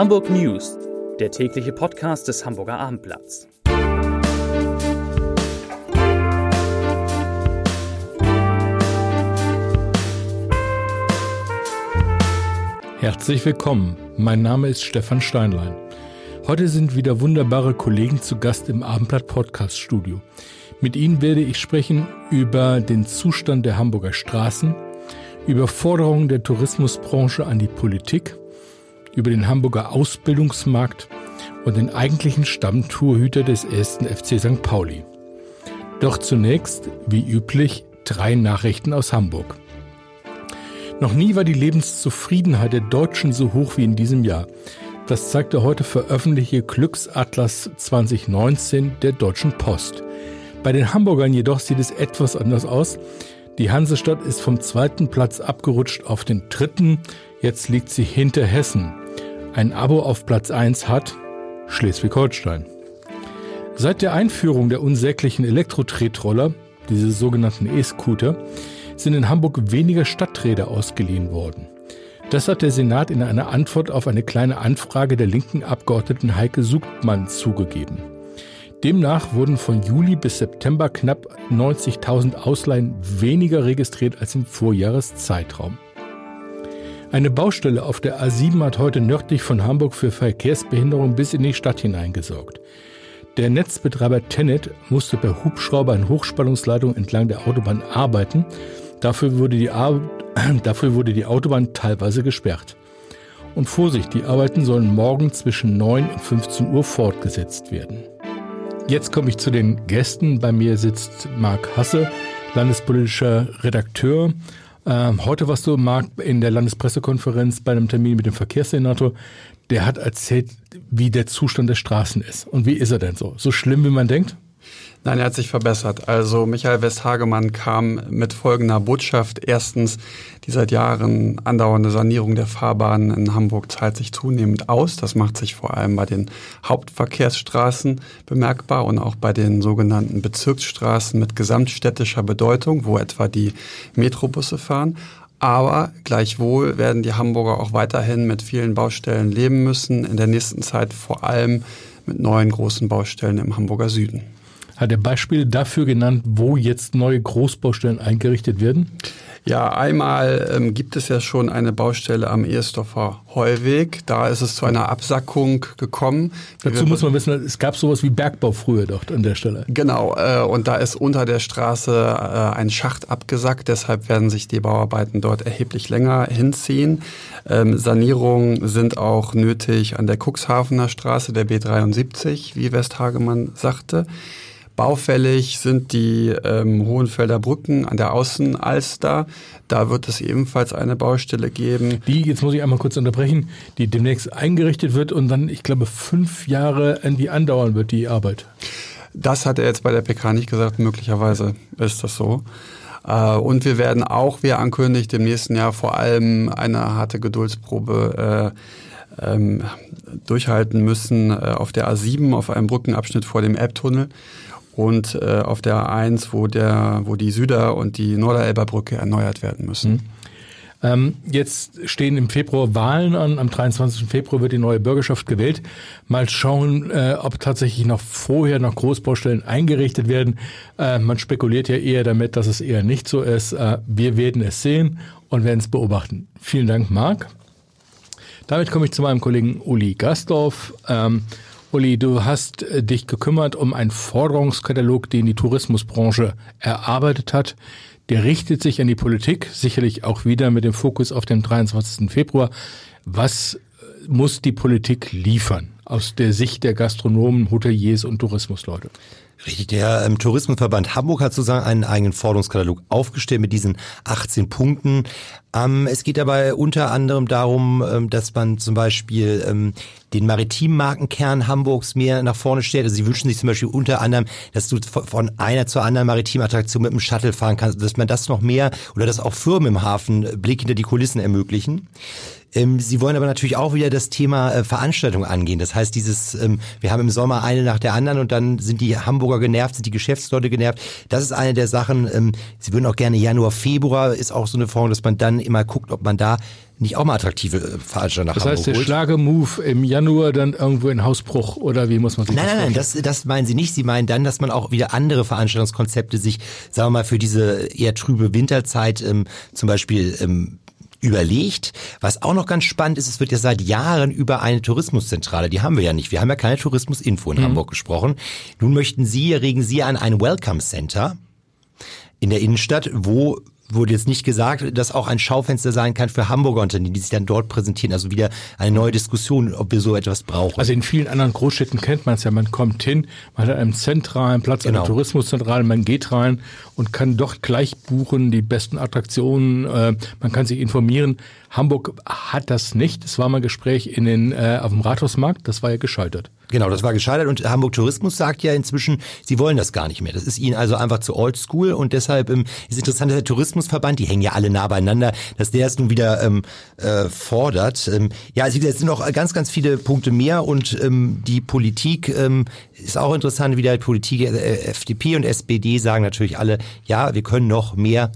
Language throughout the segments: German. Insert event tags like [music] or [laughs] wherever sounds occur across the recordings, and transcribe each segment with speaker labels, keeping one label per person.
Speaker 1: Hamburg News, der tägliche Podcast des Hamburger Abendblatts.
Speaker 2: Herzlich willkommen. Mein Name ist Stefan Steinlein. Heute sind wieder wunderbare Kollegen zu Gast im Abendblatt Podcast Studio. Mit ihnen werde ich sprechen über den Zustand der Hamburger Straßen, über Forderungen der Tourismusbranche an die Politik, über den Hamburger Ausbildungsmarkt und den eigentlichen Stammtorhüter des ersten FC St. Pauli. Doch zunächst, wie üblich, drei Nachrichten aus Hamburg. Noch nie war die Lebenszufriedenheit der Deutschen so hoch wie in diesem Jahr. Das zeigt der heute veröffentlichte Glücksatlas 2019 der Deutschen Post. Bei den Hamburgern jedoch sieht es etwas anders aus. Die Hansestadt ist vom zweiten Platz abgerutscht auf den dritten. Jetzt liegt sie hinter Hessen. Ein Abo auf Platz 1 hat Schleswig-Holstein. Seit der Einführung der unsäglichen Elektro-Tretroller, diese sogenannten E-Scooter, sind in Hamburg weniger Stadträder ausgeliehen worden. Das hat der Senat in einer Antwort auf eine kleine Anfrage der linken Abgeordneten Heike Sugmann zugegeben. Demnach wurden von Juli bis September knapp 90.000 Ausleihen weniger registriert als im Vorjahreszeitraum. Eine Baustelle auf der A7 hat heute nördlich von Hamburg für Verkehrsbehinderung bis in die Stadt hineingesorgt. Der Netzbetreiber Tenet musste per Hubschrauber in Hochspannungsleitung entlang der Autobahn arbeiten. Dafür wurde die, Ar [clears throat] dafür wurde die Autobahn teilweise gesperrt. Und Vorsicht, die Arbeiten sollen morgen zwischen 9 und 15 Uhr fortgesetzt werden. Jetzt komme ich zu den Gästen. Bei mir sitzt Marc Hasse, landespolitischer Redakteur ähm, heute warst du, Marc, in der Landespressekonferenz bei einem Termin mit dem Verkehrssenator. Der hat erzählt, wie der Zustand der Straßen ist. Und wie ist er denn so? So schlimm, wie man denkt?
Speaker 3: Nein, er hat sich verbessert. Also Michael Westhagemann kam mit folgender Botschaft. Erstens, die seit Jahren andauernde Sanierung der Fahrbahnen in Hamburg zahlt sich zunehmend aus. Das macht sich vor allem bei den Hauptverkehrsstraßen bemerkbar und auch bei den sogenannten Bezirksstraßen mit gesamtstädtischer Bedeutung, wo etwa die Metrobusse fahren. Aber gleichwohl werden die Hamburger auch weiterhin mit vielen Baustellen leben müssen, in der nächsten Zeit vor allem mit neuen großen Baustellen im Hamburger Süden.
Speaker 2: Hat er Beispiele dafür genannt, wo jetzt neue Großbaustellen eingerichtet werden?
Speaker 3: Ja, einmal ähm, gibt es ja schon eine Baustelle am Ehesdorfer Heuweg. Da ist es zu einer Absackung gekommen.
Speaker 2: Dazu muss man wissen, es gab sowas wie Bergbau früher dort an der Stelle.
Speaker 3: Genau, äh, und da ist unter der Straße äh, ein Schacht abgesackt. Deshalb werden sich die Bauarbeiten dort erheblich länger hinziehen. Ähm, Sanierungen sind auch nötig an der Cuxhavener Straße, der B73, wie Westhagemann sagte. Baufällig sind die ähm, Hohenfelder Brücken an der Außenalster. Da wird es ebenfalls eine Baustelle geben.
Speaker 2: Die, jetzt muss ich einmal kurz unterbrechen, die demnächst eingerichtet wird und dann, ich glaube, fünf Jahre irgendwie andauern wird, die Arbeit.
Speaker 3: Das hat er jetzt bei der PK nicht gesagt. Möglicherweise ist das so. Äh, und wir werden auch, wie ankündigt, im nächsten Jahr vor allem eine harte Geduldsprobe äh, ähm, durchhalten müssen äh, auf der A7, auf einem Brückenabschnitt vor dem Elbtunnel und äh, auf der A1, wo, der, wo die Süder- und die Norderelber Brücke erneuert werden müssen. Mhm.
Speaker 2: Ähm, jetzt stehen im Februar Wahlen an. Am 23. Februar wird die neue Bürgerschaft gewählt. Mal schauen, äh, ob tatsächlich noch vorher noch Großbaustellen eingerichtet werden. Äh, man spekuliert ja eher damit, dass es eher nicht so ist. Äh, wir werden es sehen und werden es beobachten. Vielen Dank, Marc. Damit komme ich zu meinem Kollegen Uli Gastorf. Ähm, Uli, du hast äh, dich gekümmert um einen Forderungskatalog, den die Tourismusbranche erarbeitet hat. Der richtet sich an die Politik, sicherlich auch wieder mit dem Fokus auf den 23. Februar. Was äh, muss die Politik liefern aus der Sicht der Gastronomen, Hoteliers und Tourismusleute?
Speaker 4: Richtig, der ähm, Tourismusverband Hamburg hat sozusagen einen eigenen Forderungskatalog aufgestellt mit diesen 18 Punkten. Ähm, es geht dabei unter anderem darum, ähm, dass man zum Beispiel ähm, den maritimen Markenkern Hamburgs mehr nach vorne stellt. Also sie wünschen sich zum Beispiel unter anderem, dass du von einer zur anderen maritimen Attraktion mit dem Shuttle fahren kannst, dass man das noch mehr oder dass auch Firmen im Hafen Blick hinter die Kulissen ermöglichen. Ähm, Sie wollen aber natürlich auch wieder das Thema äh, Veranstaltung angehen. Das heißt, dieses, ähm, wir haben im Sommer eine nach der anderen und dann sind die Hamburger genervt, sind die Geschäftsleute genervt. Das ist eine der Sachen. Ähm, Sie würden auch gerne Januar, Februar ist auch so eine Form, dass man dann immer guckt, ob man da nicht auch mal attraktive äh, Veranstalter nach
Speaker 2: das
Speaker 4: Hamburg
Speaker 2: heißt, der
Speaker 4: holt.
Speaker 2: Schlagemove im Januar dann irgendwo in Hausbruch oder wie muss man sich
Speaker 4: Nein,
Speaker 2: das
Speaker 4: nein, nein, das, das meinen Sie nicht. Sie meinen dann, dass man auch wieder andere Veranstaltungskonzepte sich, sagen wir mal, für diese eher trübe Winterzeit ähm, zum Beispiel ähm, überlegt. Was auch noch ganz spannend ist, es wird ja seit Jahren über eine Tourismuszentrale, die haben wir ja nicht. Wir haben ja keine Tourismusinfo in Hamburg gesprochen. Nun möchten Sie, regen Sie an ein Welcome Center in der Innenstadt, wo wurde jetzt nicht gesagt, dass auch ein Schaufenster sein kann für Hamburger Unternehmen, die sich dann dort präsentieren. Also wieder eine neue Diskussion, ob wir so etwas brauchen.
Speaker 2: Also in vielen anderen Großstädten kennt man es ja, man kommt hin, man hat einen zentralen Platz,
Speaker 4: Genau.
Speaker 2: eine Tourismuszentrale, man geht rein und kann dort gleich buchen, die besten Attraktionen, äh, man kann sich informieren. Hamburg hat das nicht. Es war mal ein Gespräch in den, äh, auf dem Rathausmarkt, das war ja gescheitert.
Speaker 4: Genau, das war gescheitert und Hamburg Tourismus sagt ja inzwischen, sie wollen das gar nicht mehr. Das ist ihnen also einfach zu oldschool und deshalb ähm, ist interessant, dass der Tourismusverband, die hängen ja alle nah beieinander, dass der es nun wieder ähm, äh, fordert. Ähm, ja, also es sind noch ganz, ganz viele Punkte mehr und ähm, die Politik ähm, ist auch interessant, wie der Politik, äh, FDP und SPD sagen natürlich alle, ja, wir können noch mehr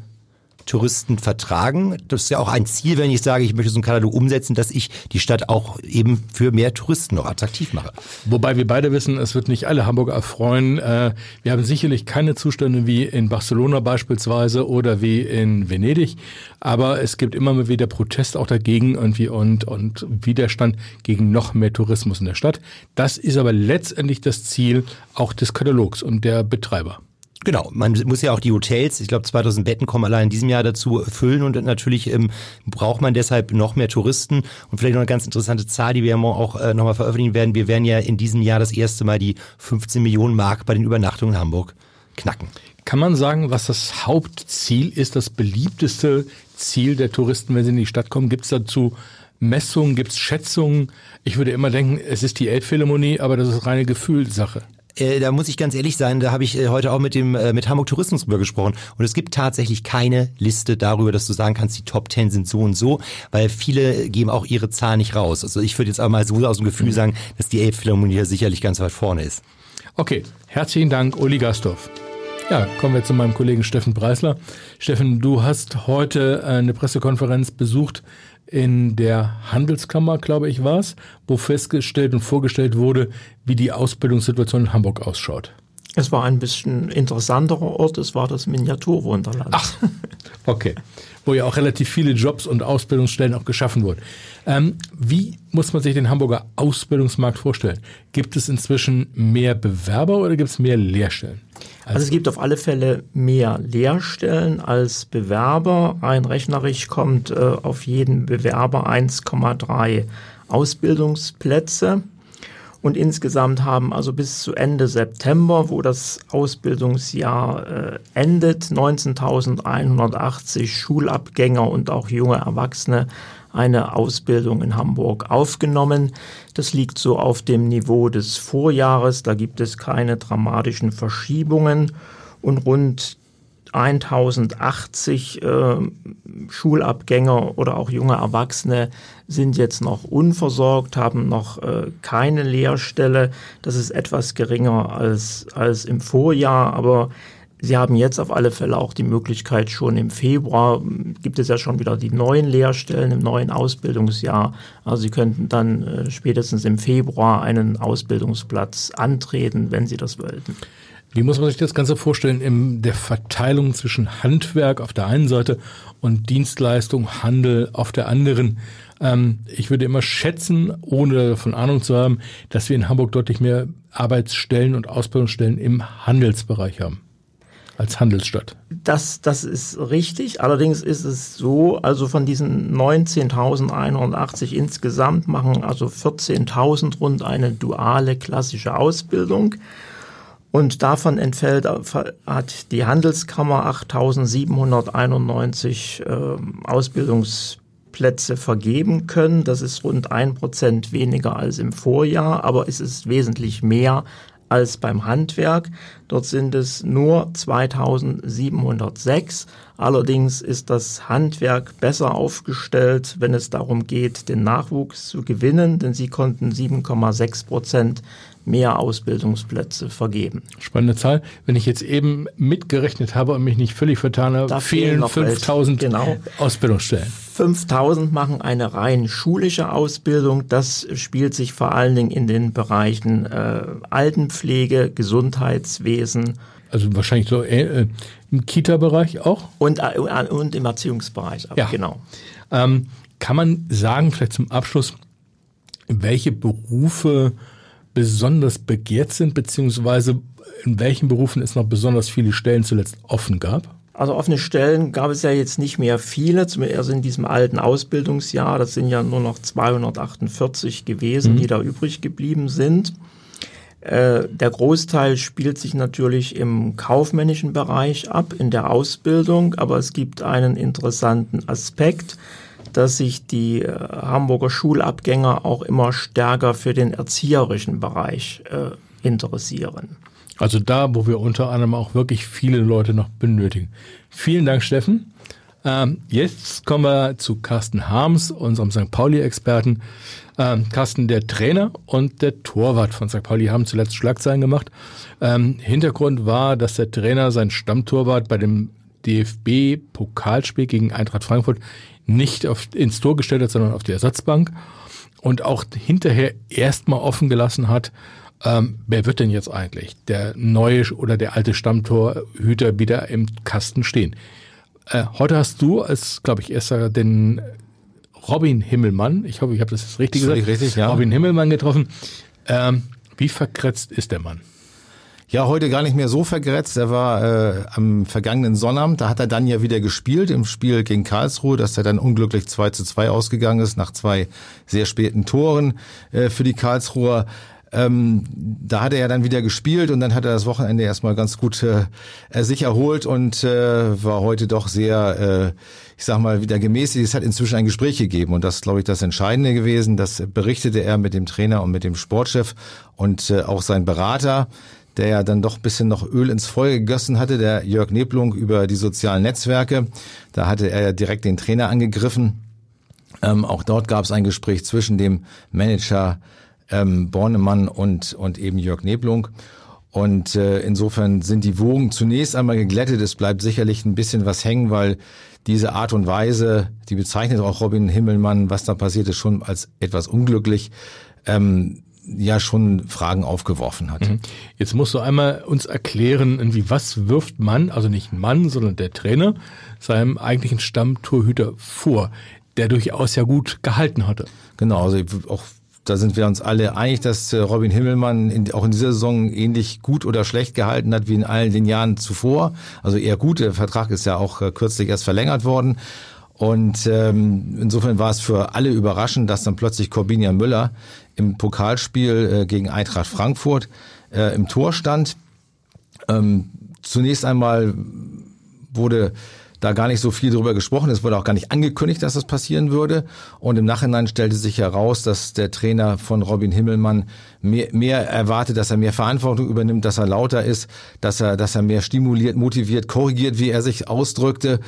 Speaker 4: Touristen vertragen. Das ist ja auch ein Ziel, wenn ich sage, ich möchte so einen Katalog umsetzen, dass ich die Stadt auch eben für mehr Touristen noch attraktiv mache.
Speaker 2: Wobei wir beide wissen, es wird nicht alle Hamburger erfreuen. Äh, Wir haben sicherlich keine Zustände wie in Barcelona beispielsweise oder wie in Venedig, aber es gibt immer wieder Protest auch dagegen irgendwie und, und Widerstand gegen noch mehr Tourismus in der Stadt. Das ist aber letztendlich das Ziel auch des Katalogs und der Betreiber.
Speaker 4: Genau, man muss ja auch die Hotels, ich glaube 2000 Betten kommen allein in diesem Jahr dazu, füllen und natürlich ähm, braucht man deshalb noch mehr Touristen und vielleicht noch eine ganz interessante Zahl, die wir ja auch äh, nochmal veröffentlichen werden. Wir werden ja in diesem Jahr das erste Mal die 15 Millionen Mark bei den Übernachtungen in Hamburg knacken.
Speaker 2: Kann man sagen, was das Hauptziel ist, das beliebteste Ziel der Touristen, wenn sie in die Stadt kommen? Gibt es dazu Messungen, gibt es Schätzungen? Ich würde immer denken, es ist die Elbphilharmonie, aber das ist reine Gefühlssache.
Speaker 4: Äh, da muss ich ganz ehrlich sein, da habe ich äh, heute auch mit dem äh, mit Hamburg Tourismus drüber gesprochen und es gibt tatsächlich keine Liste darüber, dass du sagen kannst, die Top 10 sind so und so, weil viele geben auch ihre Zahlen nicht raus. Also ich würde jetzt aber mal so aus dem Gefühl sagen, dass die Elbphilharmonie hier sicherlich ganz weit vorne ist.
Speaker 2: Okay, herzlichen Dank, Uli Gastorf. Ja, kommen wir zu meinem Kollegen Steffen Preisler. Steffen, du hast heute äh, eine Pressekonferenz besucht in der Handelskammer, glaube ich, war es, wo festgestellt und vorgestellt wurde, wie die Ausbildungssituation in Hamburg ausschaut.
Speaker 5: Es war ein bisschen interessanterer Ort, es war das Miniaturwunderland.
Speaker 2: Ach, okay. Wo ja auch relativ viele Jobs und Ausbildungsstellen auch geschaffen wurden. Ähm, wie muss man sich den Hamburger Ausbildungsmarkt vorstellen? Gibt es inzwischen mehr Bewerber oder gibt es mehr Lehrstellen?
Speaker 5: Also es gibt auf alle Fälle mehr Lehrstellen als Bewerber. Rein rechnerisch kommt äh, auf jeden Bewerber 1,3 Ausbildungsplätze. Und insgesamt haben also bis zu Ende September, wo das Ausbildungsjahr äh, endet, 19.180 Schulabgänger und auch junge Erwachsene eine Ausbildung in Hamburg aufgenommen. Das liegt so auf dem Niveau des Vorjahres. Da gibt es keine dramatischen Verschiebungen und rund 1080 äh, Schulabgänger oder auch junge Erwachsene sind jetzt noch unversorgt, haben noch äh, keine Lehrstelle. Das ist etwas geringer als, als im Vorjahr, aber Sie haben jetzt auf alle Fälle auch die Möglichkeit, schon im Februar gibt es ja schon wieder die neuen Lehrstellen im neuen Ausbildungsjahr. Also Sie könnten dann äh, spätestens im Februar einen Ausbildungsplatz antreten, wenn Sie das wollten.
Speaker 2: Wie muss man sich das Ganze vorstellen in der Verteilung zwischen Handwerk auf der einen Seite und Dienstleistung, Handel auf der anderen? Ähm, ich würde immer schätzen, ohne davon Ahnung zu haben, dass wir in Hamburg deutlich mehr Arbeitsstellen und Ausbildungsstellen im Handelsbereich haben als Handelsstadt.
Speaker 5: Das, das ist richtig. Allerdings ist es so, also von diesen 19.180 insgesamt machen also 14.000 rund eine duale klassische Ausbildung. Und davon entfällt, hat die Handelskammer 8.791 äh, Ausbildungsplätze vergeben können. Das ist rund ein Prozent weniger als im Vorjahr, aber es ist wesentlich mehr als beim Handwerk. Dort sind es nur 2706. Allerdings ist das Handwerk besser aufgestellt, wenn es darum geht, den Nachwuchs zu gewinnen, denn sie konnten 7,6 Prozent mehr Ausbildungsplätze vergeben.
Speaker 2: Spannende Zahl. Wenn ich jetzt eben mitgerechnet habe und mich nicht völlig vertan habe,
Speaker 5: Da
Speaker 2: fehlen
Speaker 5: fehlen noch
Speaker 2: 5000
Speaker 5: Genau.
Speaker 2: Ausbildungsstellen.
Speaker 5: 5000 machen eine rein schulische Ausbildung. Das spielt sich vor allen Dingen in den Bereichen äh, Altenpflege, Gesundheitswesen
Speaker 2: Also wahrscheinlich so äh, im Kita-Bereich auch.
Speaker 5: und, äh, und im Erziehungsbereich.
Speaker 2: Ja.
Speaker 5: Genau.
Speaker 2: Ähm, kann man sagen, vielleicht zum Abschluss, welche Berufe besonders begehrt sind, beziehungsweise in welchen Berufen es noch besonders viele Stellen zuletzt offen gab?
Speaker 5: Also offene Stellen gab es ja jetzt nicht mehr viele, zumindest also in diesem alten Ausbildungsjahr. Das sind ja nur noch 248 gewesen, die da übrig geblieben sind. Äh, der Großteil spielt sich natürlich im kaufmännischen Bereich ab, in der Ausbildung, aber es gibt einen interessanten Aspekt, dass sich die äh, Hamburger Schulabgänger auch immer stärker für den erzieherischen Bereich äh, interessieren.
Speaker 2: Also da, wo wir unter anderem auch wirklich viele Leute noch benötigen. Vielen Dank, Steffen. Ähm, jetzt kommen wir zu Carsten Harms, unserem St. Pauli-Experten. Ähm, Carsten, der Trainer und der Torwart von St. Pauli haben zuletzt Schlagzeilen gemacht. Ähm, Hintergrund war, dass der Trainer sein Stammtorwart bei dem DFB-Pokalspiel gegen Eintracht Frankfurt nicht auf, ins Tor gestellt hat, sondern auf die Ersatzbank und auch hinterher erstmal offen gelassen hat, ähm, wer wird denn jetzt eigentlich der neue oder der alte Stammtorhüter wieder im Kasten stehen? Äh, heute hast du als, glaube ich, erster den Robin Himmelmann, ich hoffe, ich habe das richtig
Speaker 6: Das
Speaker 2: gesagt,
Speaker 6: richtig, ja.
Speaker 2: Robin Himmelmann getroffen. Ähm, wie verkretzt ist der Mann?
Speaker 6: Ja, heute gar nicht mehr so vergrätzt. Er war äh, am vergangenen Sonnabend, da hat er dann ja wieder gespielt im Spiel gegen Karlsruhe, dass er dann unglücklich 2 zu 2 ausgegangen ist nach zwei sehr späten Toren äh, für die Karlsruher. Ähm, da hat er ja dann wieder gespielt und dann hat er das Wochenende erstmal ganz gut äh, sich erholt und äh, war heute doch sehr, äh, ich sag mal, wieder gemäßigt. Es hat inzwischen ein Gespräch gegeben und das ist, glaube ich, das Entscheidende gewesen. Das berichtete er mit dem Trainer und mit dem Sportchef und äh, auch sein Berater der ja dann doch ein bisschen noch Öl ins Feuer gegossen hatte, der Jörg Neblung über die sozialen Netzwerke. Da hatte er ja direkt den Trainer angegriffen. Ähm, auch dort gab es ein Gespräch zwischen dem Manager ähm, Bornemann und, und eben Jörg Neblung. Und äh, insofern sind die Wogen zunächst einmal geglättet. Es bleibt sicherlich ein bisschen was hängen, weil diese Art und Weise, die bezeichnet auch Robin Himmelmann, was da passiert ist, schon als etwas unglücklich. Ähm, ja schon Fragen aufgeworfen hat.
Speaker 2: Jetzt musst du einmal uns erklären, irgendwie was wirft man, also nicht Mann, sondern der Trainer, seinem eigentlichen Stammtorhüter vor, der durchaus ja gut gehalten hatte.
Speaker 6: Genau, also auch da sind wir uns alle einig, dass äh, Robin Himmelmann in, auch in dieser Saison ähnlich gut oder schlecht gehalten hat wie in allen den Jahren zuvor. Also eher gut, der Vertrag ist ja auch äh, kürzlich erst verlängert worden. Und ähm, insofern war es für alle überraschend, dass dann plötzlich Corbinian Müller im Pokalspiel äh, gegen Eintracht Frankfurt äh, im Tor stand. Ähm, zunächst einmal wurde da gar nicht so viel drüber gesprochen. Es wurde auch gar nicht angekündigt, dass das passieren würde. Und im Nachhinein stellte sich heraus, dass der Trainer von Robin Himmelmann mehr, mehr erwartet, dass er mehr Verantwortung übernimmt, dass er lauter ist, dass er, dass er mehr stimuliert, motiviert, korrigiert, wie er sich ausdrückte.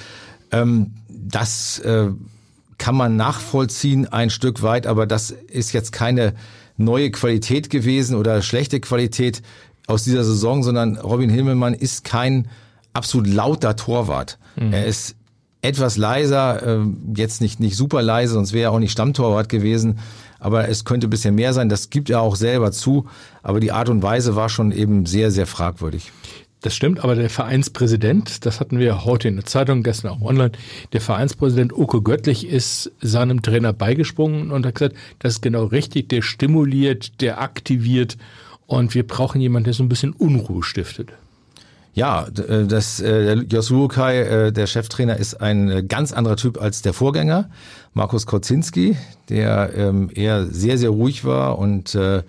Speaker 6: Ähm, das äh, kann man nachvollziehen ein Stück weit, aber das ist jetzt keine neue Qualität gewesen oder schlechte Qualität aus dieser Saison, sondern Robin Himmelmann ist kein absolut lauter Torwart. Er ist etwas leiser, äh, jetzt nicht, nicht super leise, sonst wäre er auch nicht Stammtorwart gewesen. Aber es könnte ein bisschen mehr sein, das gibt er auch selber zu. Aber die Art und Weise war schon eben sehr, sehr fragwürdig.
Speaker 2: Das stimmt, aber der Vereinspräsident, das hatten wir heute in der Zeitung, gestern auch online, der Vereinspräsident Uko Göttlich ist seinem Trainer beigesprungen und hat gesagt, das ist genau richtig, der stimuliert, der aktiviert und wir brauchen jemanden, der so ein bisschen Unruhe stiftet.
Speaker 6: Ja, äh, das, äh, der Jos Luokai, äh, der Cheftrainer, ist ein ganz anderer Typ als der Vorgänger, Markus Kocinski, der ähm, eher sehr, sehr ruhig war und äh,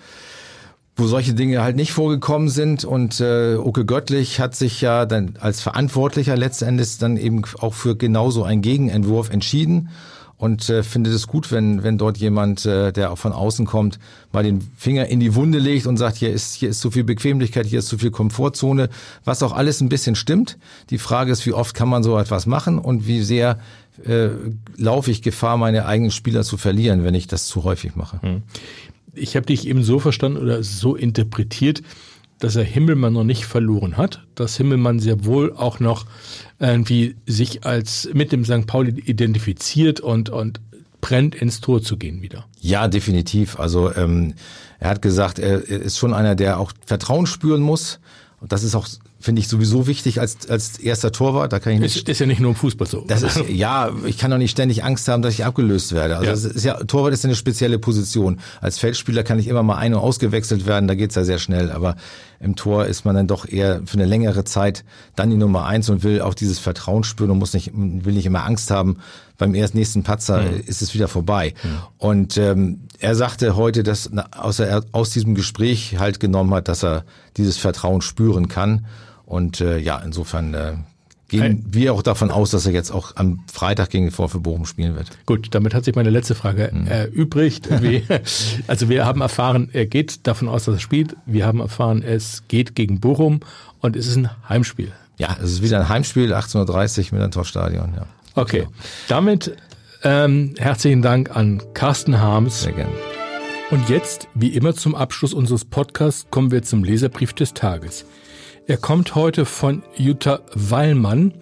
Speaker 6: wo solche Dinge halt nicht vorgekommen sind. Und äh, Uke Göttlich hat sich ja dann als Verantwortlicher letzten Endes dann eben auch für genauso einen Gegenentwurf entschieden. und äh, finde es gut, wenn, wenn dort jemand, äh, der auch von außen kommt, mal den Finger in die Wunde legt und sagt, hier ist, hier ist zu viel Bequemlichkeit, hier ist zu viel Komfortzone, was auch alles ein bisschen stimmt. Die Frage ist, wie oft kann man so etwas machen und wie sehr äh, laufe ich Gefahr, meine eigenen Spieler zu verlieren, wenn ich das zu häufig mache. Hm.
Speaker 2: Ich habe dich eben so verstanden oder so interpretiert, dass er Himmelmann noch nicht verloren hat, dass Himmelmann sehr wohl auch noch irgendwie sich als mit dem St. Pauli identifiziert und, und brennt ins Tor zu gehen wieder.
Speaker 6: Ja, definitiv. Also ähm, er hat gesagt, er ist schon einer, der auch Vertrauen spüren muss. Und das ist auch finde ich sowieso wichtig als, als erster Torwart. Da kann ich nicht.
Speaker 2: Ist, ist ja nicht nur im Fußball so.
Speaker 6: Das ist, ja, ich kann doch nicht ständig Angst haben, dass ich abgelöst werde. Also ja. ist ja, Torwart ist eine spezielle Position. Als Feldspieler kann ich immer mal ein- und ausgewechselt werden, da geht's ja sehr schnell. Aber im Tor ist man dann doch eher für eine längere Zeit dann die Nummer eins und will auch dieses Vertrauen spüren und muss nicht, will nicht immer Angst haben. Beim erst nächsten Patzer mhm. ist es wieder vorbei. Mhm. Und ähm, er sagte heute, dass außer er aus diesem Gespräch halt genommen hat, dass er dieses Vertrauen spüren kann. Und äh, ja, insofern äh, gehen Ein, wir auch davon aus, dass er jetzt auch am Freitag gegen den VfB Bochum spielen wird.
Speaker 2: Gut, damit hat sich meine letzte Frage hm. erübrigt. [laughs] also wir haben erfahren, er geht davon aus, dass er spielt. Wir haben erfahren, es geht gegen Bochum und es ist ein Heimspiel.
Speaker 6: Ja, es ist wieder ein Heimspiel, 18.30 Uhr mit einem Stadion. Ja.
Speaker 2: Okay, genau. damit ähm, herzlichen Dank an Carsten Harms.
Speaker 6: Sehr gerne.
Speaker 2: Und jetzt, wie immer zum Abschluss unseres Podcasts, kommen wir zum Leserbrief des Tages. Er kommt heute von Jutta Weilmann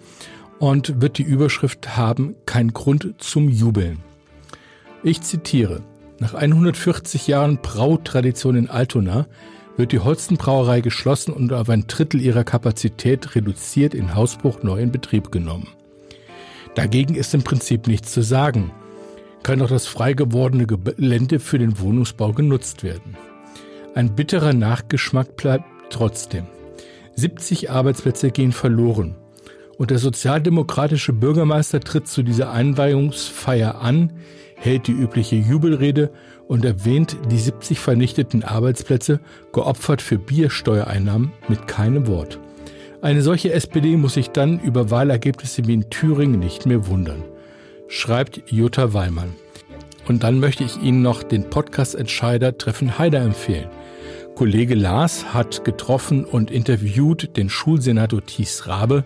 Speaker 2: und wird die Überschrift haben Kein Grund zum Jubeln. Ich zitiere. Nach 140 Jahren Brautradition in Altona wird die Holstenbrauerei geschlossen und auf ein Drittel ihrer Kapazität reduziert in Hausbruch neu in Betrieb genommen. Dagegen ist im Prinzip nichts zu sagen. Kann doch das frei gewordene Gelände für den Wohnungsbau genutzt werden. Ein bitterer Nachgeschmack bleibt trotzdem. 70 Arbeitsplätze gehen verloren. Und der sozialdemokratische Bürgermeister tritt zu dieser Einweihungsfeier an, hält die übliche Jubelrede und erwähnt die 70 vernichteten Arbeitsplätze, geopfert für Biersteuereinnahmen, mit keinem Wort. Eine solche SPD muss sich dann über Wahlergebnisse wie in Thüringen nicht mehr wundern, schreibt Jutta Weimann. Und dann möchte ich Ihnen noch den Podcast-Entscheider Treffen Heider empfehlen. Kollege Lars hat getroffen und interviewt den Schulsenator Thies Rabe.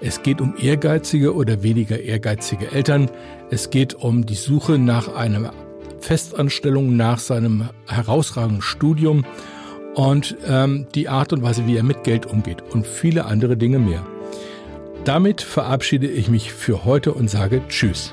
Speaker 2: Es geht um ehrgeizige oder weniger ehrgeizige Eltern. Es geht um die Suche nach einer Festanstellung nach seinem herausragenden Studium und ähm, die Art und Weise, wie er mit Geld umgeht und viele andere Dinge mehr. Damit verabschiede ich mich für heute und sage Tschüss.